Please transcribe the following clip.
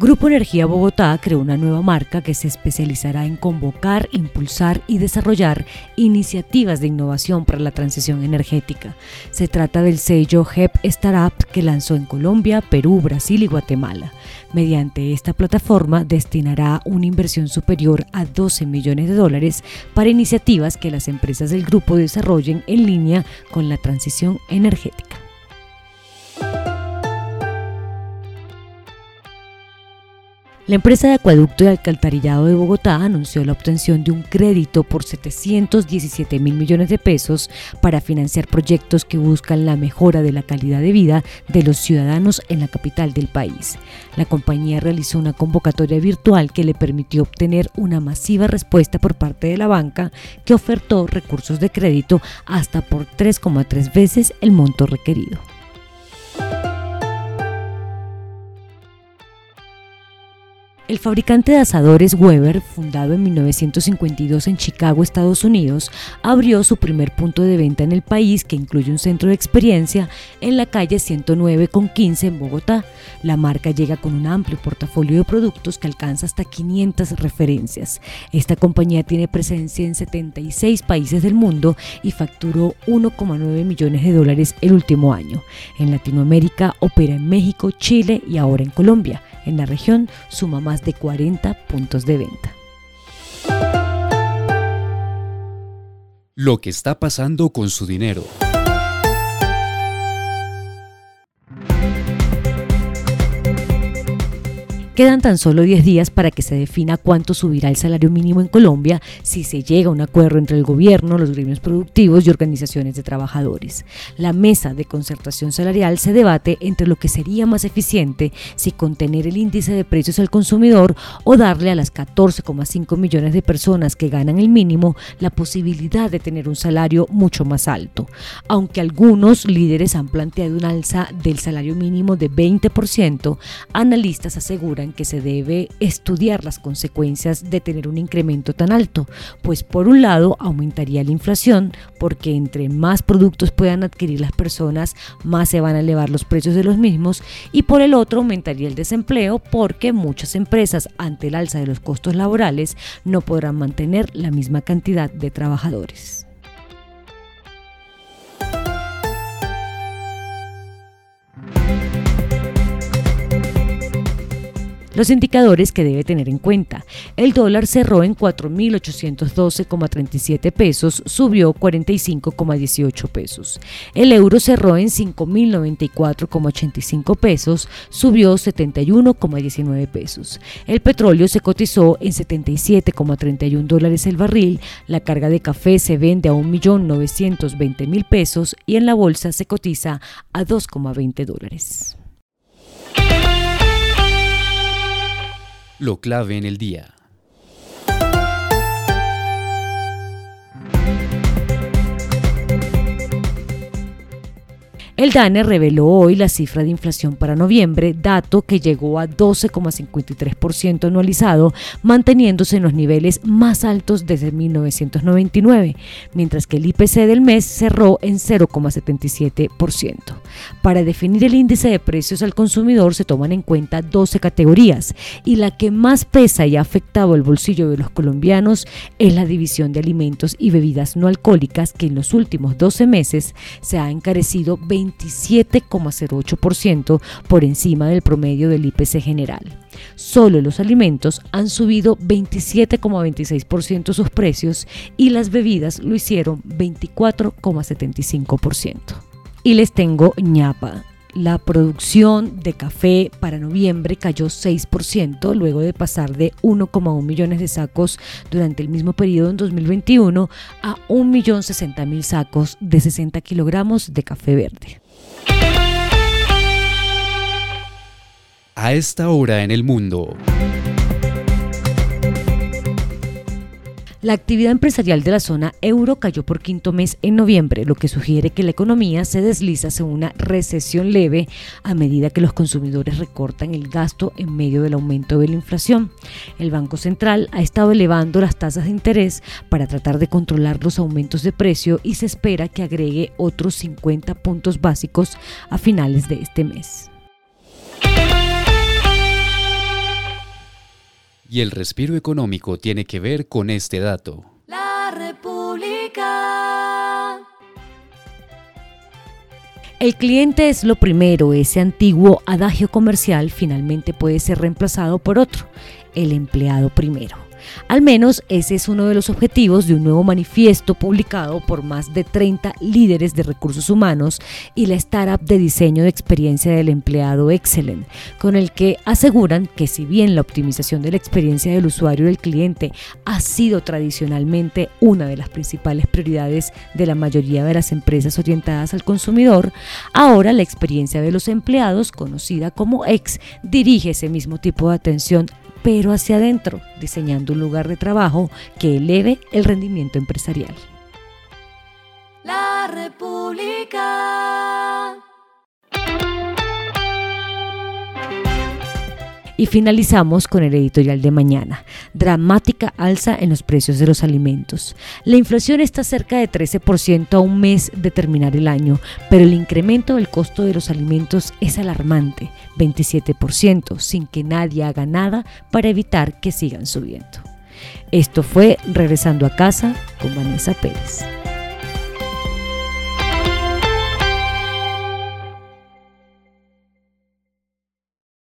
Grupo Energía Bogotá creó una nueva marca que se especializará en convocar, impulsar y desarrollar iniciativas de innovación para la transición energética. Se trata del sello HEP Startup que lanzó en Colombia, Perú, Brasil y Guatemala. Mediante esta plataforma destinará una inversión superior a 12 millones de dólares para iniciativas que las empresas del grupo desarrollen en línea con la transición energética. La empresa de acueducto y alcantarillado de Bogotá anunció la obtención de un crédito por 717 mil millones de pesos para financiar proyectos que buscan la mejora de la calidad de vida de los ciudadanos en la capital del país. La compañía realizó una convocatoria virtual que le permitió obtener una masiva respuesta por parte de la banca que ofertó recursos de crédito hasta por 3,3 veces el monto requerido. El fabricante de asadores Weber, fundado en 1952 en Chicago, Estados Unidos, abrió su primer punto de venta en el país que incluye un centro de experiencia en la calle 109 con 15 en Bogotá. La marca llega con un amplio portafolio de productos que alcanza hasta 500 referencias. Esta compañía tiene presencia en 76 países del mundo y facturó 1,9 millones de dólares el último año. En Latinoamérica opera en México, Chile y ahora en Colombia. En la región suma más de 40 puntos de venta. Lo que está pasando con su dinero. Quedan tan solo 10 días para que se defina cuánto subirá el salario mínimo en Colombia si se llega a un acuerdo entre el gobierno, los gremios productivos y organizaciones de trabajadores. La mesa de concertación salarial se debate entre lo que sería más eficiente si contener el índice de precios al consumidor o darle a las 14,5 millones de personas que ganan el mínimo la posibilidad de tener un salario mucho más alto. Aunque algunos líderes han planteado un alza del salario mínimo de 20%, analistas aseguran que se debe estudiar las consecuencias de tener un incremento tan alto, pues por un lado aumentaría la inflación, porque entre más productos puedan adquirir las personas, más se van a elevar los precios de los mismos, y por el otro aumentaría el desempleo, porque muchas empresas ante el alza de los costos laborales no podrán mantener la misma cantidad de trabajadores. Los indicadores que debe tener en cuenta. El dólar cerró en 4.812,37 pesos, subió 45,18 pesos. El euro cerró en 5.094,85 pesos, subió 71,19 pesos. El petróleo se cotizó en 77,31 dólares el barril. La carga de café se vende a 1.920.000 pesos y en la bolsa se cotiza a 2,20 dólares. Lo clave en el día. El DANE reveló hoy la cifra de inflación para noviembre, dato que llegó a 12,53% anualizado, manteniéndose en los niveles más altos desde 1999, mientras que el IPC del mes cerró en 0,77%. Para definir el índice de precios al consumidor se toman en cuenta 12 categorías y la que más pesa y ha afectado el bolsillo de los colombianos es la división de alimentos y bebidas no alcohólicas que en los últimos 12 meses se ha encarecido 20 27,08% por encima del promedio del IPC general. Solo los alimentos han subido 27,26% sus precios y las bebidas lo hicieron 24,75%. Y les tengo ñapa. La producción de café para noviembre cayó 6%, luego de pasar de 1,1 millones de sacos durante el mismo periodo en 2021 a 1.060.000 sacos de 60 kilogramos de café verde. A esta hora en el mundo. La actividad empresarial de la zona euro cayó por quinto mes en noviembre, lo que sugiere que la economía se desliza hacia una recesión leve a medida que los consumidores recortan el gasto en medio del aumento de la inflación. El Banco Central ha estado elevando las tasas de interés para tratar de controlar los aumentos de precio y se espera que agregue otros 50 puntos básicos a finales de este mes. Y el respiro económico tiene que ver con este dato. La República. El cliente es lo primero, ese antiguo adagio comercial finalmente puede ser reemplazado por otro, el empleado primero. Al menos ese es uno de los objetivos de un nuevo manifiesto publicado por más de 30 líderes de recursos humanos y la startup de diseño de experiencia del empleado Excellent, con el que aseguran que si bien la optimización de la experiencia del usuario y del cliente ha sido tradicionalmente una de las principales prioridades de la mayoría de las empresas orientadas al consumidor, ahora la experiencia de los empleados, conocida como X, dirige ese mismo tipo de atención pero hacia adentro, diseñando un lugar de trabajo que eleve el rendimiento empresarial. La República. Y finalizamos con el editorial de mañana. Dramática alza en los precios de los alimentos. La inflación está cerca de 13% a un mes de terminar el año, pero el incremento del costo de los alimentos es alarmante, 27%, sin que nadie haga nada para evitar que sigan subiendo. Esto fue Regresando a casa con Vanessa Pérez.